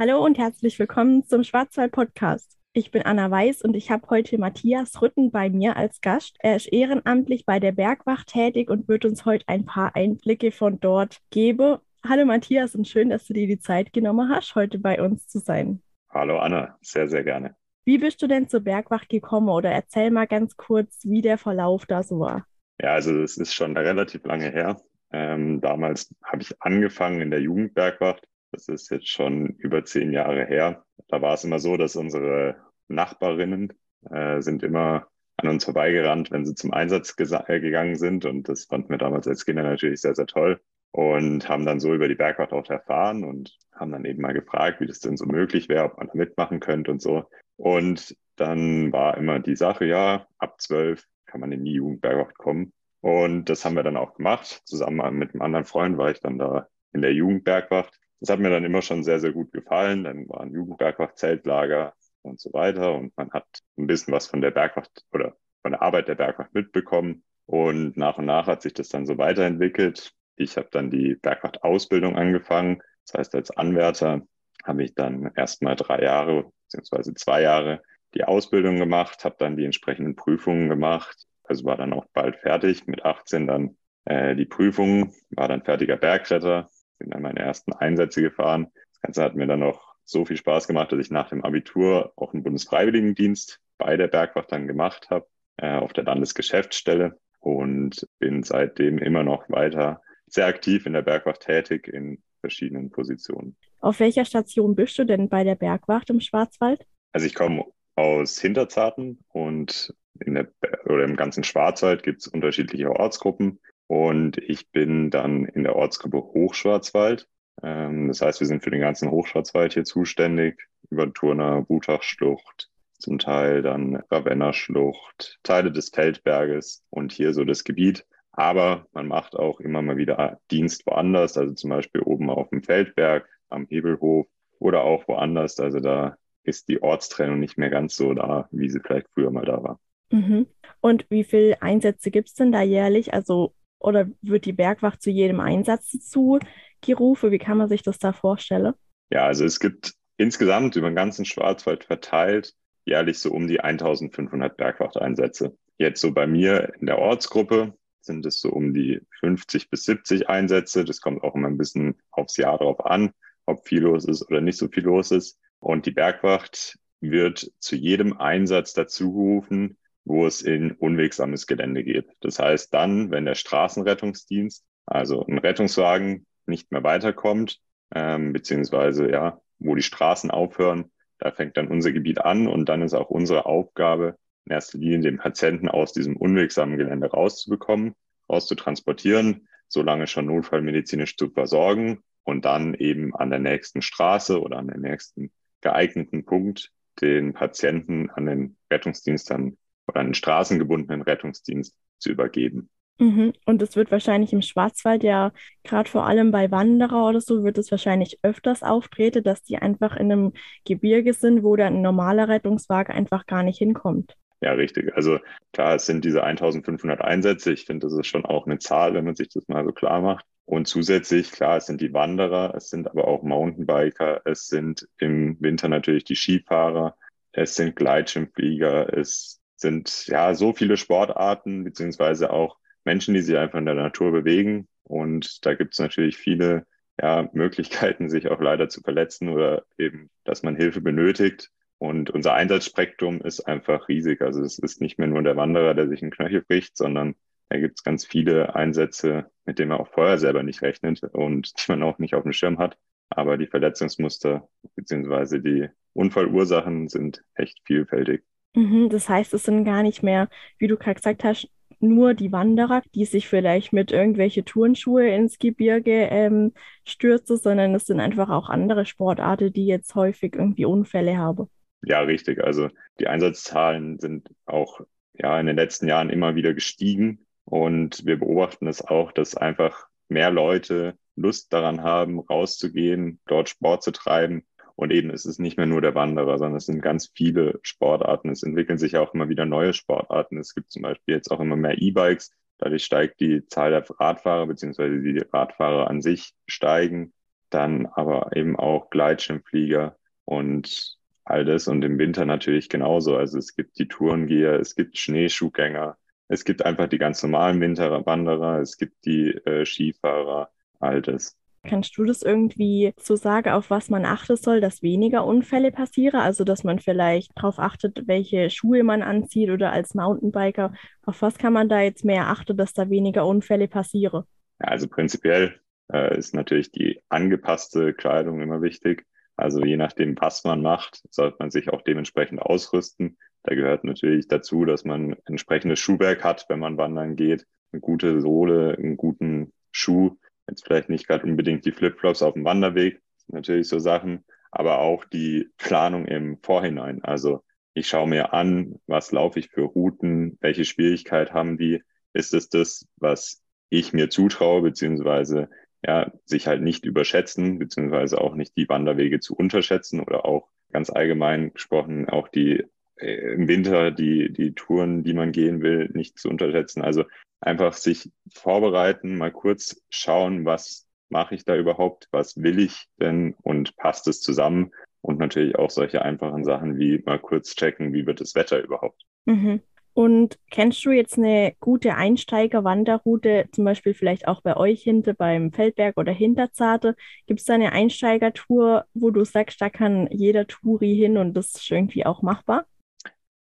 Hallo und herzlich willkommen zum Schwarzwald Podcast. Ich bin Anna Weiß und ich habe heute Matthias Rütten bei mir als Gast. Er ist ehrenamtlich bei der Bergwacht tätig und wird uns heute ein paar Einblicke von dort geben. Hallo Matthias und schön, dass du dir die Zeit genommen hast, heute bei uns zu sein. Hallo Anna, sehr, sehr gerne. Wie bist du denn zur Bergwacht gekommen oder erzähl mal ganz kurz, wie der Verlauf da so war? Ja, also es ist schon relativ lange her. Ähm, damals habe ich angefangen in der Jugendbergwacht das ist jetzt schon über zehn Jahre her. Da war es immer so, dass unsere Nachbarinnen äh, sind immer an uns vorbeigerannt, wenn sie zum Einsatz äh, gegangen sind. Und das fanden wir damals als Kinder natürlich sehr, sehr toll. Und haben dann so über die Bergwacht auch erfahren und haben dann eben mal gefragt, wie das denn so möglich wäre, ob man da mitmachen könnte und so. Und dann war immer die Sache, ja, ab zwölf kann man in die Jugendbergwacht kommen. Und das haben wir dann auch gemacht. Zusammen mit einem anderen Freund war ich dann da in der Jugendbergwacht das hat mir dann immer schon sehr, sehr gut gefallen. Dann waren Jugendbergwacht, Zeltlager und so weiter. Und man hat ein bisschen was von der Bergwacht oder von der Arbeit der Bergwacht mitbekommen. Und nach und nach hat sich das dann so weiterentwickelt. Ich habe dann die Bergwacht-Ausbildung angefangen. Das heißt, als Anwärter habe ich dann erstmal drei Jahre beziehungsweise zwei Jahre die Ausbildung gemacht, habe dann die entsprechenden Prüfungen gemacht. Also war dann auch bald fertig. Mit 18 dann äh, die Prüfung, war dann fertiger Bergretter, bin dann meine ersten Einsätze gefahren. Das Ganze hat mir dann noch so viel Spaß gemacht, dass ich nach dem Abitur auch einen Bundesfreiwilligendienst bei der Bergwacht dann gemacht habe, äh, auf der Landesgeschäftsstelle und bin seitdem immer noch weiter sehr aktiv in der Bergwacht tätig in verschiedenen Positionen. Auf welcher Station bist du denn bei der Bergwacht im Schwarzwald? Also ich komme aus Hinterzarten und in der, oder im ganzen Schwarzwald gibt es unterschiedliche Ortsgruppen. Und ich bin dann in der Ortsgruppe Hochschwarzwald. Ähm, das heißt, wir sind für den ganzen Hochschwarzwald hier zuständig, über Turner, Butachschlucht, zum Teil dann Ravenna-Schlucht, Teile des Feldberges und hier so das Gebiet. Aber man macht auch immer mal wieder Dienst woanders, also zum Beispiel oben auf dem Feldberg, am Hebelhof oder auch woanders. Also da ist die Ortstrennung nicht mehr ganz so da, wie sie vielleicht früher mal da war. Mhm. Und wie viele Einsätze gibt es denn da jährlich? Also oder wird die Bergwacht zu jedem Einsatz dazu gerufen? Wie kann man sich das da vorstellen? Ja, also es gibt insgesamt über den ganzen Schwarzwald verteilt jährlich so um die 1500 Bergwachteinsätze. Jetzt so bei mir in der Ortsgruppe sind es so um die 50 bis 70 Einsätze. Das kommt auch immer ein bisschen aufs Jahr drauf an, ob viel los ist oder nicht so viel los ist. Und die Bergwacht wird zu jedem Einsatz dazu gerufen, wo es in unwegsames Gelände geht. Das heißt dann, wenn der Straßenrettungsdienst, also ein Rettungswagen, nicht mehr weiterkommt, ähm, beziehungsweise ja, wo die Straßen aufhören, da fängt dann unser Gebiet an und dann ist auch unsere Aufgabe, in erster Linie den Patienten aus diesem unwegsamen Gelände rauszubekommen, rauszutransportieren, solange schon notfallmedizinisch zu versorgen und dann eben an der nächsten Straße oder an der nächsten geeigneten Punkt den Patienten an den Rettungsdienst dann oder einen straßengebundenen Rettungsdienst zu übergeben. Mhm. Und es wird wahrscheinlich im Schwarzwald ja gerade vor allem bei Wanderer oder so wird es wahrscheinlich öfters auftreten, dass die einfach in einem Gebirge sind, wo dann ein normaler Rettungswagen einfach gar nicht hinkommt. Ja, richtig. Also klar, es sind diese 1500 Einsätze. Ich finde, das ist schon auch eine Zahl, wenn man sich das mal so klar macht. Und zusätzlich, klar, es sind die Wanderer, es sind aber auch Mountainbiker, es sind im Winter natürlich die Skifahrer, es sind Gleitschirmflieger, es sind ja so viele Sportarten, beziehungsweise auch Menschen, die sich einfach in der Natur bewegen. Und da gibt es natürlich viele ja, Möglichkeiten, sich auch leider zu verletzen oder eben, dass man Hilfe benötigt. Und unser Einsatzspektrum ist einfach riesig. Also es ist nicht mehr nur der Wanderer, der sich einen Knöchel bricht, sondern da gibt es ganz viele Einsätze, mit denen man auch vorher selber nicht rechnet und die man auch nicht auf dem Schirm hat. Aber die Verletzungsmuster beziehungsweise die Unfallursachen sind echt vielfältig. Mhm, das heißt, es sind gar nicht mehr, wie du gerade gesagt hast, nur die Wanderer, die sich vielleicht mit irgendwelche Turnschuhe ins Gebirge ähm, stürzen, sondern es sind einfach auch andere Sportarten, die jetzt häufig irgendwie Unfälle haben. Ja, richtig. Also die Einsatzzahlen sind auch ja in den letzten Jahren immer wieder gestiegen und wir beobachten es auch, dass einfach mehr Leute Lust daran haben, rauszugehen, dort Sport zu treiben und eben ist es nicht mehr nur der Wanderer, sondern es sind ganz viele Sportarten. Es entwickeln sich auch immer wieder neue Sportarten. Es gibt zum Beispiel jetzt auch immer mehr E-Bikes. Dadurch steigt die Zahl der Radfahrer beziehungsweise die Radfahrer an sich steigen. dann aber eben auch Gleitschirmflieger und all das und im Winter natürlich genauso. Also es gibt die Tourengeher, es gibt Schneeschuhgänger, es gibt einfach die ganz normalen Winterwanderer, es gibt die äh, Skifahrer, all das. Kannst du das irgendwie so sagen, auf was man achten soll, dass weniger Unfälle passieren? Also, dass man vielleicht darauf achtet, welche Schuhe man anzieht oder als Mountainbiker. Auf was kann man da jetzt mehr achten, dass da weniger Unfälle passieren? Ja, also prinzipiell äh, ist natürlich die angepasste Kleidung immer wichtig. Also je nachdem, was man macht, sollte man sich auch dementsprechend ausrüsten. Da gehört natürlich dazu, dass man entsprechendes Schuhwerk hat, wenn man wandern geht, eine gute Sohle, einen guten Schuh. Jetzt vielleicht nicht gerade unbedingt die Flipflops auf dem Wanderweg, natürlich so Sachen, aber auch die Planung im Vorhinein. Also ich schaue mir an, was laufe ich für Routen, welche Schwierigkeit haben die, ist es das, was ich mir zutraue, beziehungsweise ja, sich halt nicht überschätzen, beziehungsweise auch nicht die Wanderwege zu unterschätzen oder auch ganz allgemein gesprochen auch die im Winter die, die Touren, die man gehen will, nicht zu unterschätzen. Also einfach sich vorbereiten, mal kurz schauen, was mache ich da überhaupt, was will ich denn und passt es zusammen und natürlich auch solche einfachen Sachen wie mal kurz checken, wie wird das Wetter überhaupt. Mhm. Und kennst du jetzt eine gute Einsteiger-Wanderroute, zum Beispiel vielleicht auch bei euch hinter beim Feldberg oder Hinterzarte? Gibt es da eine Einsteigertour, wo du sagst, da kann jeder Touri hin und das ist irgendwie auch machbar?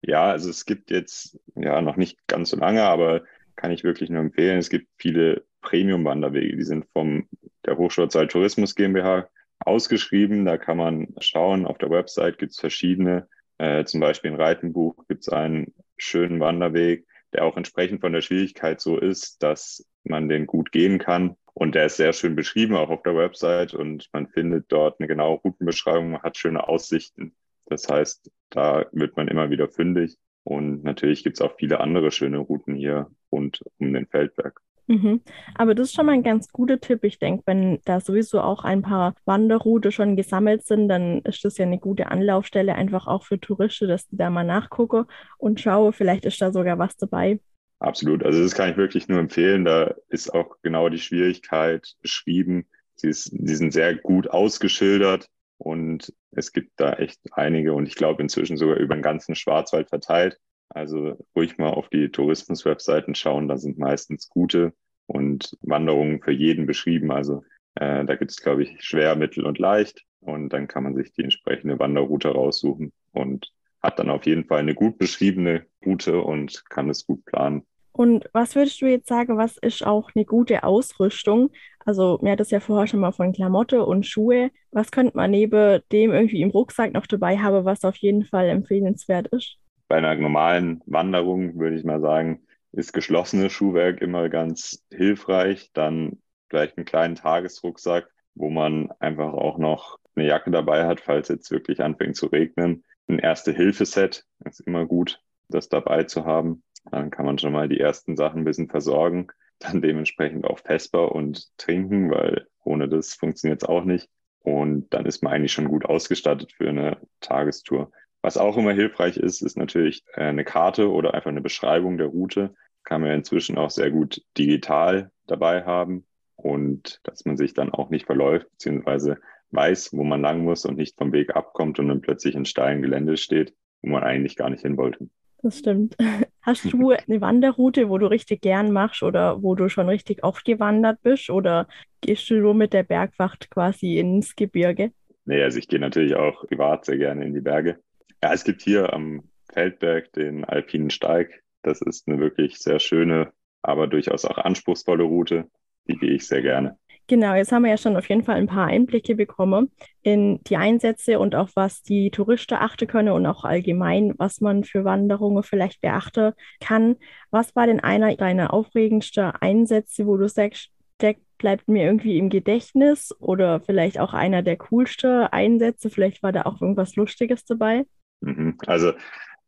Ja, also es gibt jetzt ja noch nicht ganz so lange, aber kann ich wirklich nur empfehlen. Es gibt viele Premium-Wanderwege, die sind vom der Hochschulzeit Tourismus GmbH ausgeschrieben. Da kann man schauen. Auf der Website gibt es verschiedene. Äh, zum Beispiel in Reitenbuch gibt es einen schönen Wanderweg, der auch entsprechend von der Schwierigkeit so ist, dass man den gut gehen kann. Und der ist sehr schön beschrieben, auch auf der Website. Und man findet dort eine genaue Routenbeschreibung, man hat schöne Aussichten. Das heißt, da wird man immer wieder fündig. Und natürlich gibt es auch viele andere schöne Routen hier rund um den Feldberg. Mhm. Aber das ist schon mal ein ganz guter Tipp. Ich denke, wenn da sowieso auch ein paar Wanderroute schon gesammelt sind, dann ist das ja eine gute Anlaufstelle, einfach auch für Touristen, dass die da mal nachgucken und schaue, vielleicht ist da sogar was dabei. Absolut. Also das kann ich wirklich nur empfehlen. Da ist auch genau die Schwierigkeit beschrieben. Sie, ist, sie sind sehr gut ausgeschildert und es gibt da echt einige und ich glaube inzwischen sogar über den ganzen Schwarzwald verteilt. Also ruhig mal auf die Tourismus-Webseiten schauen, da sind meistens gute und Wanderungen für jeden beschrieben. Also äh, da gibt es, glaube ich, schwer, mittel und leicht. Und dann kann man sich die entsprechende Wanderroute raussuchen und hat dann auf jeden Fall eine gut beschriebene Route und kann es gut planen. Und was würdest du jetzt sagen, was ist auch eine gute Ausrüstung? Also, mir hat es ja vorher schon mal von Klamotte und Schuhe. Was könnte man neben dem irgendwie im Rucksack noch dabei haben, was auf jeden Fall empfehlenswert ist? bei einer normalen Wanderung, würde ich mal sagen, ist geschlossenes Schuhwerk immer ganz hilfreich. Dann vielleicht einen kleinen Tagesrucksack, wo man einfach auch noch eine Jacke dabei hat, falls jetzt wirklich anfängt zu regnen. Ein Erste-Hilfe-Set ist immer gut, das dabei zu haben. Dann kann man schon mal die ersten Sachen ein bisschen versorgen. Dann dementsprechend auch Vesper und trinken, weil ohne das funktioniert es auch nicht. Und dann ist man eigentlich schon gut ausgestattet für eine Tagestour. Was auch immer hilfreich ist, ist natürlich äh, eine Karte oder einfach eine Beschreibung der Route. Kann man inzwischen auch sehr gut digital dabei haben und dass man sich dann auch nicht verläuft, beziehungsweise weiß, wo man lang muss und nicht vom Weg abkommt und dann plötzlich in steilen Gelände steht, wo man eigentlich gar nicht hin wollte. Das stimmt. Hast du eine Wanderroute, wo du richtig gern machst oder wo du schon richtig oft gewandert bist oder gehst du nur mit der Bergwacht quasi ins Gebirge? Nee, also ich gehe natürlich auch privat sehr gerne in die Berge. Ja, es gibt hier am Feldberg den Alpinen Steig. Das ist eine wirklich sehr schöne, aber durchaus auch anspruchsvolle Route. Die gehe ich sehr gerne. Genau, jetzt haben wir ja schon auf jeden Fall ein paar Einblicke bekommen in die Einsätze und auch was die Touristen achten können und auch allgemein, was man für Wanderungen vielleicht beachten kann. Was war denn einer deiner aufregendsten Einsätze, wo du sagst, der bleibt mir irgendwie im Gedächtnis oder vielleicht auch einer der coolsten Einsätze? Vielleicht war da auch irgendwas Lustiges dabei? Mhm. Also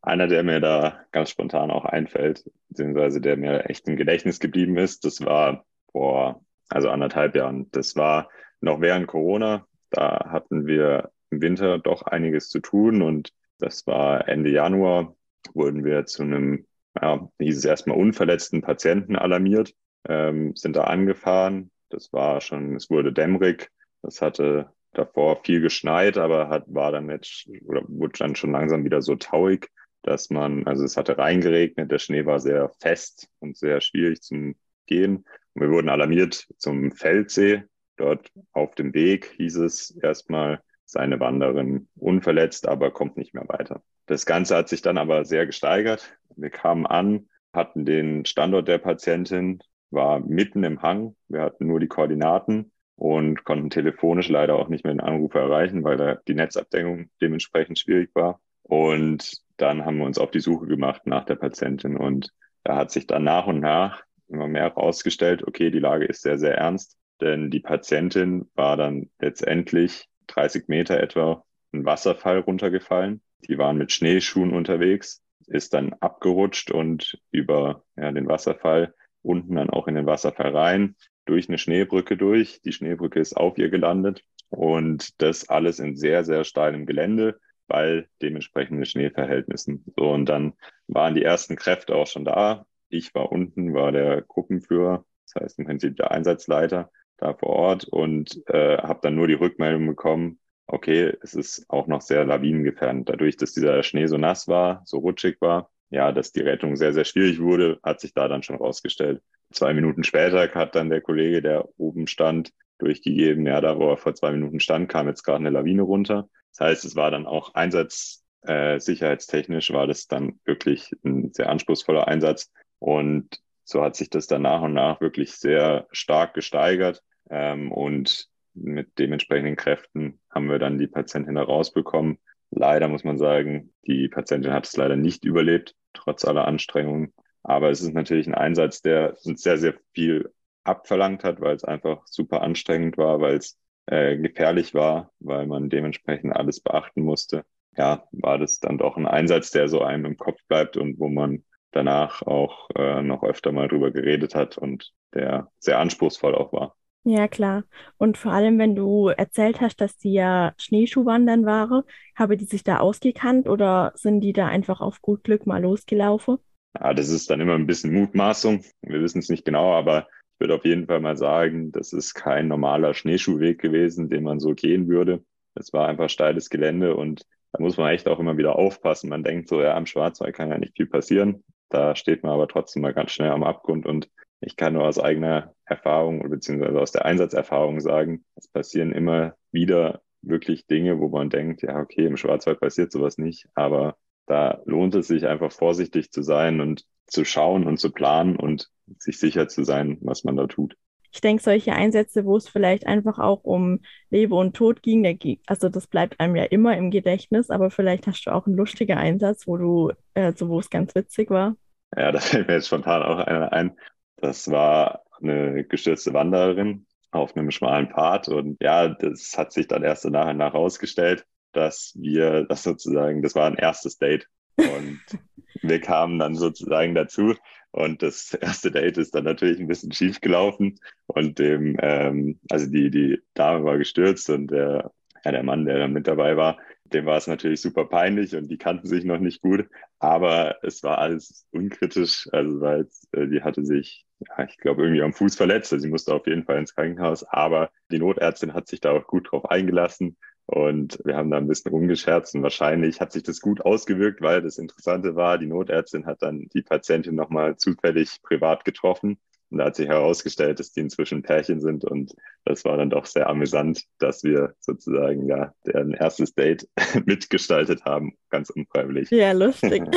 einer, der mir da ganz spontan auch einfällt, beziehungsweise der mir echt im Gedächtnis geblieben ist, das war vor, also anderthalb Jahren. Das war noch während Corona. Da hatten wir im Winter doch einiges zu tun und das war Ende Januar, wurden wir zu einem, ja, hieß es erstmal unverletzten Patienten alarmiert, ähm, sind da angefahren. Das war schon, es wurde dämmerig Das hatte davor viel geschneit, aber hat, war dann jetzt oder wurde dann schon langsam wieder so tauig, dass man, also es hatte reingeregnet, der Schnee war sehr fest und sehr schwierig zum Gehen. Und wir wurden alarmiert zum Feldsee. Dort auf dem Weg hieß es erstmal, seine Wanderin unverletzt, aber kommt nicht mehr weiter. Das Ganze hat sich dann aber sehr gesteigert. Wir kamen an, hatten den Standort der Patientin, war mitten im Hang. Wir hatten nur die Koordinaten und konnten telefonisch leider auch nicht mehr den Anrufer erreichen, weil da die Netzabdeckung dementsprechend schwierig war. Und dann haben wir uns auf die Suche gemacht nach der Patientin und da hat sich dann nach und nach immer mehr herausgestellt, okay, die Lage ist sehr, sehr ernst, denn die Patientin war dann letztendlich 30 Meter etwa ein Wasserfall runtergefallen. Die waren mit Schneeschuhen unterwegs, ist dann abgerutscht und über ja, den Wasserfall unten dann auch in den Wasserfall rein, durch eine Schneebrücke durch. Die Schneebrücke ist auf ihr gelandet und das alles in sehr, sehr steilem Gelände bei dementsprechenden Schneeverhältnissen. So, und dann waren die ersten Kräfte auch schon da. Ich war unten, war der Gruppenführer, das heißt im Prinzip der Einsatzleiter da vor Ort und äh, habe dann nur die Rückmeldung bekommen, okay, es ist auch noch sehr lawinengefährdend. Dadurch, dass dieser Schnee so nass war, so rutschig war, ja, dass die Rettung sehr, sehr schwierig wurde, hat sich da dann schon rausgestellt. Zwei Minuten später hat dann der Kollege, der oben stand, durchgegeben, ja, da wo er vor zwei Minuten stand, kam jetzt gerade eine Lawine runter. Das heißt, es war dann auch Einsatz, äh, sicherheitstechnisch war das dann wirklich ein sehr anspruchsvoller Einsatz. Und so hat sich das dann nach und nach wirklich sehr stark gesteigert. Ähm, und mit dementsprechenden Kräften haben wir dann die Patientin da rausbekommen. Leider muss man sagen, die Patientin hat es leider nicht überlebt, trotz aller Anstrengungen. Aber es ist natürlich ein Einsatz, der uns sehr, sehr viel abverlangt hat, weil es einfach super anstrengend war, weil es äh, gefährlich war, weil man dementsprechend alles beachten musste. Ja, war das dann doch ein Einsatz, der so einem im Kopf bleibt und wo man danach auch äh, noch öfter mal drüber geredet hat und der sehr anspruchsvoll auch war. Ja, klar. Und vor allem, wenn du erzählt hast, dass die ja Schneeschuhwandern waren, habe die sich da ausgekannt oder sind die da einfach auf gut Glück mal losgelaufen? Ja, das ist dann immer ein bisschen Mutmaßung. Wir wissen es nicht genau, aber ich würde auf jeden Fall mal sagen, das ist kein normaler Schneeschuhweg gewesen, den man so gehen würde. Es war einfach steiles Gelände und da muss man echt auch immer wieder aufpassen. Man denkt so, ja, am Schwarzwald kann ja nicht viel passieren. Da steht man aber trotzdem mal ganz schnell am Abgrund und ich kann nur aus eigener Erfahrung beziehungsweise aus der Einsatzerfahrung sagen, es passieren immer wieder wirklich Dinge, wo man denkt, ja, okay, im Schwarzwald passiert sowas nicht, aber da lohnt es sich einfach vorsichtig zu sein und zu schauen und zu planen und sich sicher zu sein, was man da tut. Ich denke, solche Einsätze, wo es vielleicht einfach auch um Leben und Tod ging, also das bleibt einem ja immer im Gedächtnis, aber vielleicht hast du auch einen lustigen Einsatz, wo du, also wo es ganz witzig war. Ja, da fällt mir jetzt spontan auch einer ein. Das war eine gestürzte Wandererin auf einem schmalen Pfad. Und ja, das hat sich dann erst so nach und nach herausgestellt, dass wir das sozusagen, das war ein erstes Date. Und wir kamen dann sozusagen dazu. Und das erste Date ist dann natürlich ein bisschen schief gelaufen. Und dem, ähm, also die, die Dame war gestürzt und der, ja, der Mann, der dann mit dabei war, dem war es natürlich super peinlich und die kannten sich noch nicht gut. Aber es war alles unkritisch. Also weil äh, die hatte sich ja, ich glaube, irgendwie am Fuß verletzt. Also sie musste auf jeden Fall ins Krankenhaus. Aber die Notärztin hat sich da auch gut drauf eingelassen. Und wir haben da ein bisschen rumgescherzt und wahrscheinlich hat sich das gut ausgewirkt, weil das Interessante war, die Notärztin hat dann die Patientin nochmal zufällig privat getroffen und da hat sich herausgestellt, dass die inzwischen Pärchen sind und das war dann doch sehr amüsant, dass wir sozusagen ja deren erstes Date mitgestaltet haben, ganz unfreiwillig. Ja, lustig.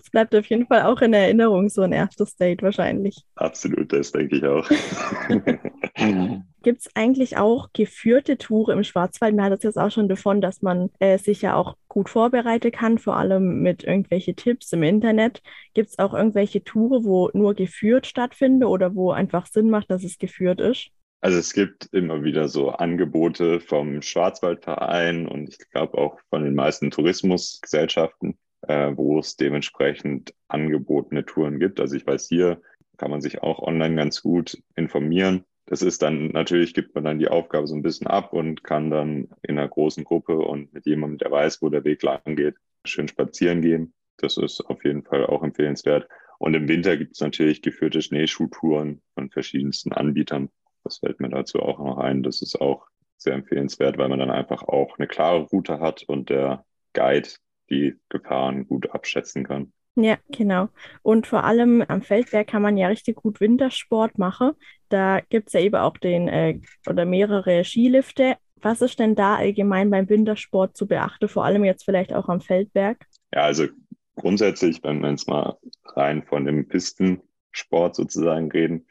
Es bleibt auf jeden Fall auch in Erinnerung, so ein erstes Date wahrscheinlich. Absolut, das denke ich auch. Gibt es eigentlich auch geführte Touren im Schwarzwald? Man hat es jetzt auch schon davon, dass man äh, sich ja auch gut vorbereiten kann, vor allem mit irgendwelchen Tipps im Internet. Gibt es auch irgendwelche Touren, wo nur geführt stattfinden oder wo einfach Sinn macht, dass es geführt ist? Also es gibt immer wieder so Angebote vom Schwarzwaldverein und ich glaube auch von den meisten Tourismusgesellschaften, äh, wo es dementsprechend angebotene Touren gibt. Also ich weiß, hier kann man sich auch online ganz gut informieren. Das ist dann, natürlich gibt man dann die Aufgabe so ein bisschen ab und kann dann in einer großen Gruppe und mit jemandem, der weiß, wo der Weg lang geht, schön spazieren gehen. Das ist auf jeden Fall auch empfehlenswert. Und im Winter gibt es natürlich geführte Schneeschuhtouren von verschiedensten Anbietern. Das fällt mir dazu auch noch ein. Das ist auch sehr empfehlenswert, weil man dann einfach auch eine klare Route hat und der Guide die Gefahren gut abschätzen kann. Ja, genau. Und vor allem am Feldberg kann man ja richtig gut Wintersport machen. Da gibt es ja eben auch den äh, oder mehrere Skilifte. Was ist denn da allgemein beim Wintersport zu beachten, vor allem jetzt vielleicht auch am Feldberg? Ja, also grundsätzlich, wenn wir jetzt mal rein von dem Pistensport sozusagen reden,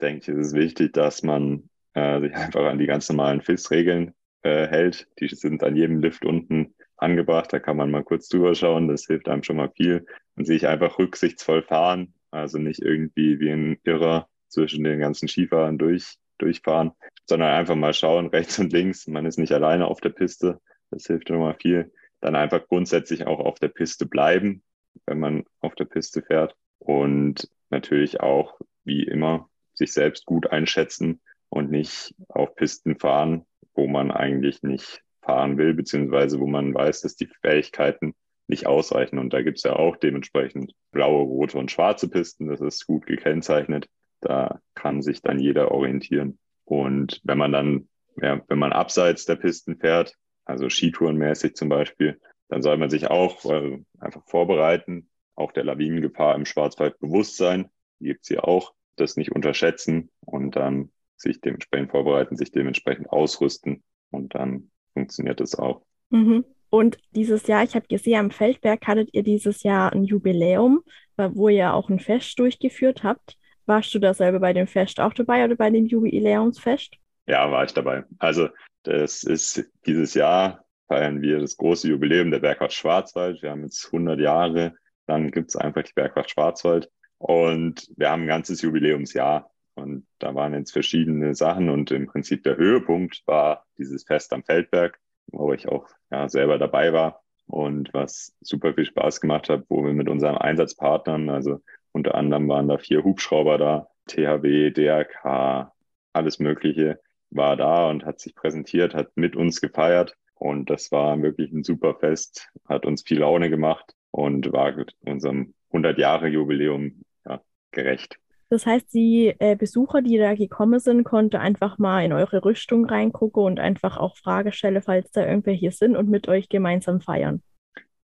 denke ich, ist es wichtig, dass man äh, sich einfach an die ganz normalen FIS-Regeln äh, hält. Die sind an jedem Lift unten angebracht. Da kann man mal kurz drüber schauen. Das hilft einem schon mal viel. Und sich einfach rücksichtsvoll fahren. Also nicht irgendwie wie ein Irrer zwischen den ganzen Skifahrern durch, durchfahren, sondern einfach mal schauen, rechts und links. Man ist nicht alleine auf der Piste. Das hilft schon mal viel. Dann einfach grundsätzlich auch auf der Piste bleiben, wenn man auf der Piste fährt. Und natürlich auch, wie immer, sich selbst gut einschätzen und nicht auf Pisten fahren, wo man eigentlich nicht fahren will, beziehungsweise wo man weiß, dass die Fähigkeiten nicht ausreichen. Und da gibt es ja auch dementsprechend blaue, rote und schwarze Pisten. Das ist gut gekennzeichnet. Da kann sich dann jeder orientieren. Und wenn man dann, ja, wenn man abseits der Pisten fährt, also Skitourenmäßig zum Beispiel, dann soll man sich auch äh, einfach vorbereiten, auch der Lawinengefahr im Schwarzwald bewusst sein. Gibt hier auch. Das nicht unterschätzen und dann sich dementsprechend vorbereiten, sich dementsprechend ausrüsten und dann funktioniert es auch. Mhm. Und dieses Jahr, ich habe gesehen, am Feldberg hattet ihr dieses Jahr ein Jubiläum, wo ihr auch ein Fest durchgeführt habt. Warst du da selber bei dem Fest auch dabei oder bei dem Jubiläumsfest? Ja, war ich dabei. Also das ist dieses Jahr feiern wir das große Jubiläum der Bergwacht Schwarzwald. Wir haben jetzt 100 Jahre, dann gibt es einfach die Bergwacht Schwarzwald und wir haben ein ganzes Jubiläumsjahr. Und da waren jetzt verschiedene Sachen und im Prinzip der Höhepunkt war dieses Fest am Feldberg, wo ich auch ja, selber dabei war und was super viel Spaß gemacht hat, wo wir mit unseren Einsatzpartnern, also unter anderem waren da vier Hubschrauber da, THW, DRK, alles Mögliche war da und hat sich präsentiert, hat mit uns gefeiert und das war wirklich ein super Fest, hat uns viel Laune gemacht und war unserem 100 Jahre Jubiläum ja, gerecht. Das heißt, die äh, Besucher, die da gekommen sind, konnten einfach mal in eure Rüstung reingucken und einfach auch Fragen stellen, falls da irgendwelche sind und mit euch gemeinsam feiern.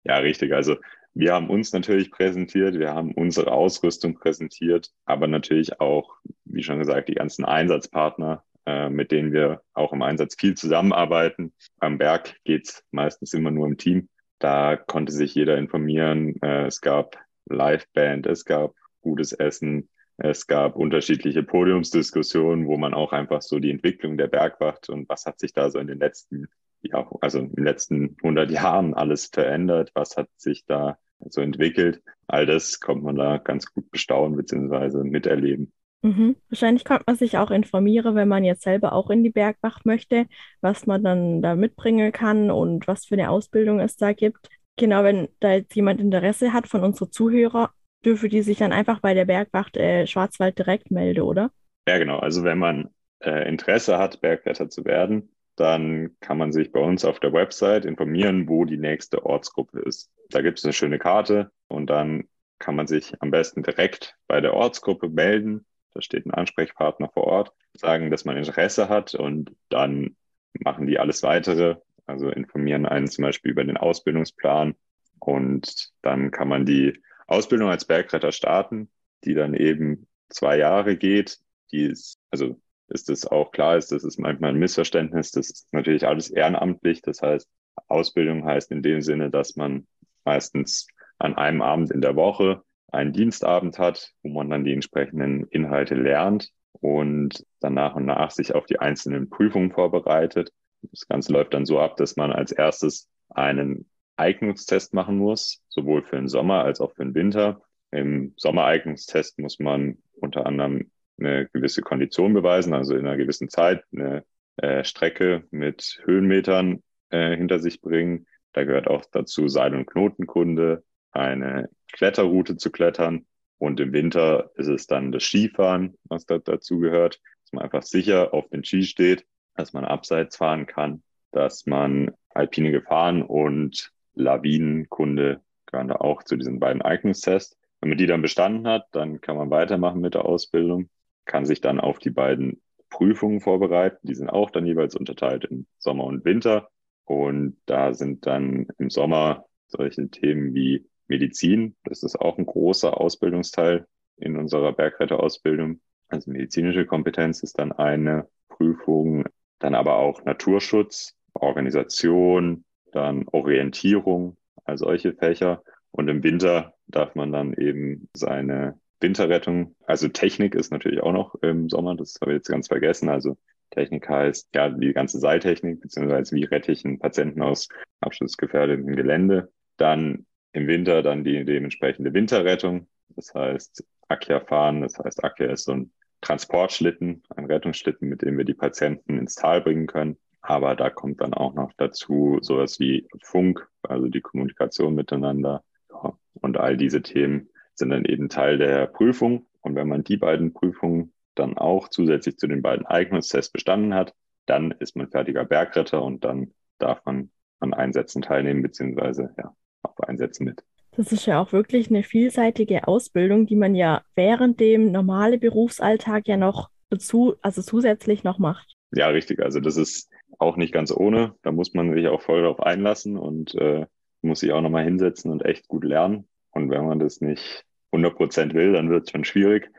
Ja, richtig. Also wir haben uns natürlich präsentiert, wir haben unsere Ausrüstung präsentiert, aber natürlich auch, wie schon gesagt, die ganzen Einsatzpartner, äh, mit denen wir auch im Einsatz viel zusammenarbeiten. Am Berg geht's meistens immer nur im Team. Da konnte sich jeder informieren. Äh, es gab Liveband, es gab gutes Essen, es gab unterschiedliche Podiumsdiskussionen, wo man auch einfach so die Entwicklung der Bergwacht und was hat sich da so in den letzten, ja, also in den letzten 100 Jahren alles verändert, was hat sich da so entwickelt. All das kommt man da ganz gut bestaunen bzw. miterleben. Mhm. Wahrscheinlich kommt man sich auch informieren, wenn man jetzt selber auch in die Bergwacht möchte, was man dann da mitbringen kann und was für eine Ausbildung es da gibt. Genau, wenn da jetzt jemand Interesse hat von unseren Zuhörern, dürfen die sich dann einfach bei der Bergwacht äh, Schwarzwald direkt melden, oder? Ja, genau. Also wenn man äh, Interesse hat, Bergretter zu werden, dann kann man sich bei uns auf der Website informieren, wo die nächste Ortsgruppe ist. Da gibt es eine schöne Karte und dann kann man sich am besten direkt bei der Ortsgruppe melden. Da steht ein Ansprechpartner vor Ort, sagen, dass man Interesse hat und dann machen die alles weitere. Also informieren einen zum Beispiel über den Ausbildungsplan und dann kann man die Ausbildung als Bergretter starten, die dann eben zwei Jahre geht. Die ist, also ist es auch klar ist, das ist manchmal ein Missverständnis. Das ist natürlich alles ehrenamtlich. Das heißt, Ausbildung heißt in dem Sinne, dass man meistens an einem Abend in der Woche einen Dienstabend hat, wo man dann die entsprechenden Inhalte lernt und dann nach und nach sich auf die einzelnen Prüfungen vorbereitet. Das Ganze läuft dann so ab, dass man als erstes einen Eignungstest machen muss, sowohl für den Sommer als auch für den Winter. Im Sommereignungstest muss man unter anderem eine gewisse Kondition beweisen, also in einer gewissen Zeit eine äh, Strecke mit Höhenmetern äh, hinter sich bringen. Da gehört auch dazu Seil- und Knotenkunde, eine Kletterroute zu klettern. Und im Winter ist es dann das Skifahren, was da dazu gehört, dass man einfach sicher auf den Ski steht, dass man abseits fahren kann, dass man alpine Gefahren und Lawinenkunde gehören da auch zu diesen beiden Eignungstests. Wenn man die dann bestanden hat, dann kann man weitermachen mit der Ausbildung, kann sich dann auf die beiden Prüfungen vorbereiten. Die sind auch dann jeweils unterteilt in Sommer und Winter. Und da sind dann im Sommer solche Themen wie Medizin. Das ist auch ein großer Ausbildungsteil in unserer Bergretterausbildung. Also medizinische Kompetenz ist dann eine Prüfung, dann aber auch Naturschutz, Organisation, dann Orientierung, all solche Fächer. Und im Winter darf man dann eben seine Winterrettung, also Technik ist natürlich auch noch im Sommer, das habe ich jetzt ganz vergessen. Also Technik heißt ja die ganze Seiltechnik, beziehungsweise wie rette ich einen Patienten aus absturzgefährdetem Gelände. Dann im Winter dann die dementsprechende Winterrettung. Das heißt, Akia fahren, das heißt, Akia ist so ein Transportschlitten, ein Rettungsschlitten, mit dem wir die Patienten ins Tal bringen können. Aber da kommt dann auch noch dazu sowas wie Funk, also die Kommunikation miteinander. Ja, und all diese Themen sind dann eben Teil der Prüfung. Und wenn man die beiden Prüfungen dann auch zusätzlich zu den beiden Eignungstests bestanden hat, dann ist man fertiger Bergretter und dann darf man an Einsätzen teilnehmen, beziehungsweise ja, auf Einsätzen mit. Das ist ja auch wirklich eine vielseitige Ausbildung, die man ja während dem normalen Berufsalltag ja noch dazu, also zusätzlich noch macht. Ja, richtig. Also das ist auch nicht ganz ohne. Da muss man sich auch voll darauf einlassen und äh, muss sich auch nochmal hinsetzen und echt gut lernen. Und wenn man das nicht 100 Prozent will, dann wird es schon schwierig.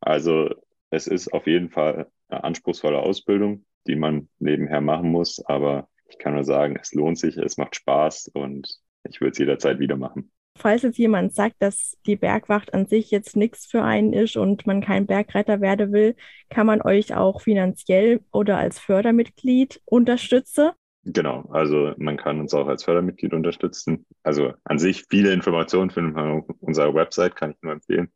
Also es ist auf jeden Fall eine anspruchsvolle Ausbildung, die man nebenher machen muss. Aber ich kann nur sagen, es lohnt sich, es macht Spaß und ich würde es jederzeit wieder machen. Falls jetzt jemand sagt, dass die Bergwacht an sich jetzt nichts für einen ist und man kein Bergretter werden will, kann man euch auch finanziell oder als Fördermitglied unterstützen. Genau, also man kann uns auch als Fördermitglied unterstützen. Also an sich viele Informationen finden wir auf unserer Website, kann ich nur empfehlen.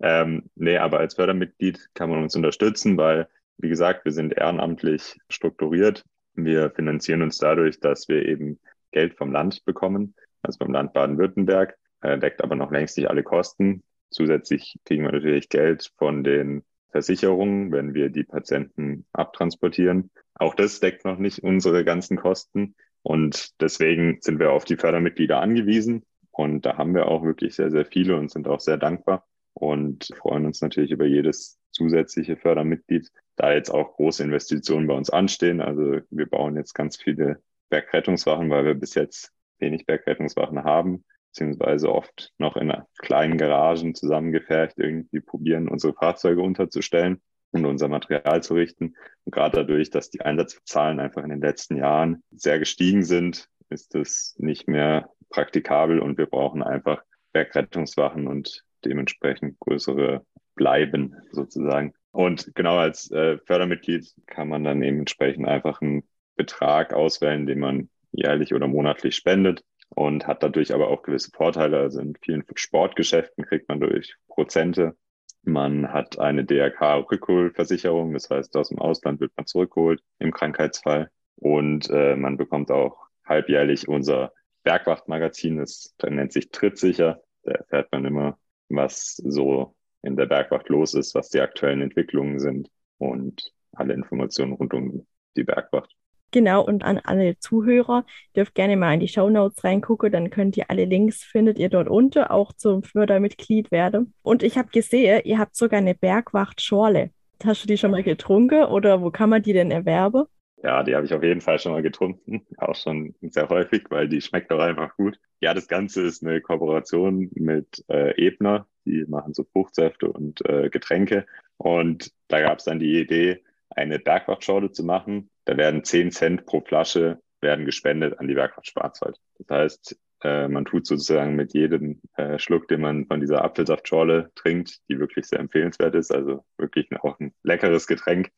Ähm, nee, aber als Fördermitglied kann man uns unterstützen, weil, wie gesagt, wir sind ehrenamtlich strukturiert. Wir finanzieren uns dadurch, dass wir eben Geld vom Land bekommen, also vom Land Baden-Württemberg, äh, deckt aber noch längst nicht alle Kosten. Zusätzlich kriegen wir natürlich Geld von den Versicherungen, wenn wir die Patienten abtransportieren. Auch das deckt noch nicht unsere ganzen Kosten. Und deswegen sind wir auf die Fördermitglieder angewiesen. Und da haben wir auch wirklich sehr, sehr viele und sind auch sehr dankbar und freuen uns natürlich über jedes zusätzliche Fördermitglied, da jetzt auch große Investitionen bei uns anstehen. Also wir bauen jetzt ganz viele Bergrettungswachen, weil wir bis jetzt wenig Bergrettungswachen haben, beziehungsweise oft noch in kleinen Garagen zusammengefercht irgendwie probieren, unsere Fahrzeuge unterzustellen und unser Material zu richten. Und gerade dadurch, dass die Einsatzzahlen einfach in den letzten Jahren sehr gestiegen sind, ist es nicht mehr praktikabel und wir brauchen einfach Bergrettungswachen und dementsprechend größere bleiben sozusagen. Und genau als äh, Fördermitglied kann man dann eben entsprechend einfach einen Betrag auswählen, den man jährlich oder monatlich spendet und hat dadurch aber auch gewisse Vorteile. Also in vielen Sportgeschäften kriegt man durch Prozente. Man hat eine DRK-Rückholversicherung, das heißt, aus dem Ausland wird man zurückgeholt im Krankheitsfall. Und äh, man bekommt auch halbjährlich unser Bergwachtmagazin, das nennt sich Trittsicher. Da erfährt man immer, was so in der Bergwacht los ist, was die aktuellen Entwicklungen sind und alle Informationen rund um die Bergwacht. Genau, und an alle Zuhörer, dürft gerne mal in die Show Notes reingucken, dann könnt ihr alle Links, findet ihr dort unten, auch zum Fördermitglied werden. Und ich habe gesehen, ihr habt sogar eine Bergwacht-Schorle. Hast du die schon mal getrunken oder wo kann man die denn erwerben? Ja, die habe ich auf jeden Fall schon mal getrunken, auch schon sehr häufig, weil die schmeckt doch einfach gut. Ja, das Ganze ist eine Kooperation mit äh, Ebner, die machen so Fruchtsäfte und äh, Getränke. Und da gab es dann die Idee, eine Bergwachtschorle zu machen. Da werden 10 Cent pro Flasche werden gespendet an die Bergwacht Schwarzwald. Das heißt, äh, man tut sozusagen mit jedem äh, Schluck, den man von dieser Apfelsaftschorle trinkt, die wirklich sehr empfehlenswert ist, also wirklich auch ein leckeres Getränk,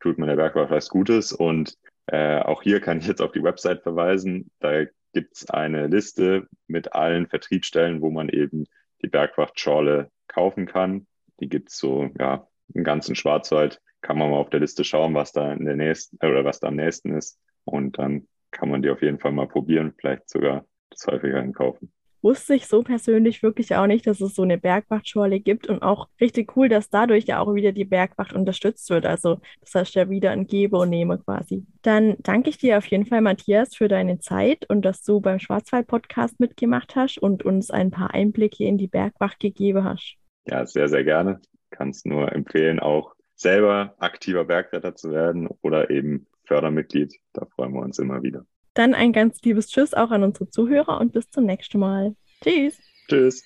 tut man der Bergwacht was Gutes. Und äh, auch hier kann ich jetzt auf die Website verweisen. Da gibt's eine Liste mit allen Vertriebsstellen, wo man eben die Bergwachtschorle kaufen kann. Die gibt's so, ja, im ganzen Schwarzwald. Kann man mal auf der Liste schauen, was da in der nächsten oder was da am nächsten ist. Und dann kann man die auf jeden Fall mal probieren, vielleicht sogar das häufiger kaufen wusste ich so persönlich wirklich auch nicht, dass es so eine Bergwachtschorle gibt und auch richtig cool, dass dadurch ja auch wieder die Bergwacht unterstützt wird. Also das heißt ja wieder ein Gebe und Nehme quasi. Dann danke ich dir auf jeden Fall, Matthias, für deine Zeit und dass du beim Schwarzwald-Podcast mitgemacht hast und uns ein paar Einblicke in die Bergwacht gegeben hast. Ja, sehr, sehr gerne. Kann es nur empfehlen, auch selber aktiver Bergretter zu werden oder eben Fördermitglied. Da freuen wir uns immer wieder. Dann ein ganz liebes Tschüss auch an unsere Zuhörer und bis zum nächsten Mal. Tschüss. Tschüss.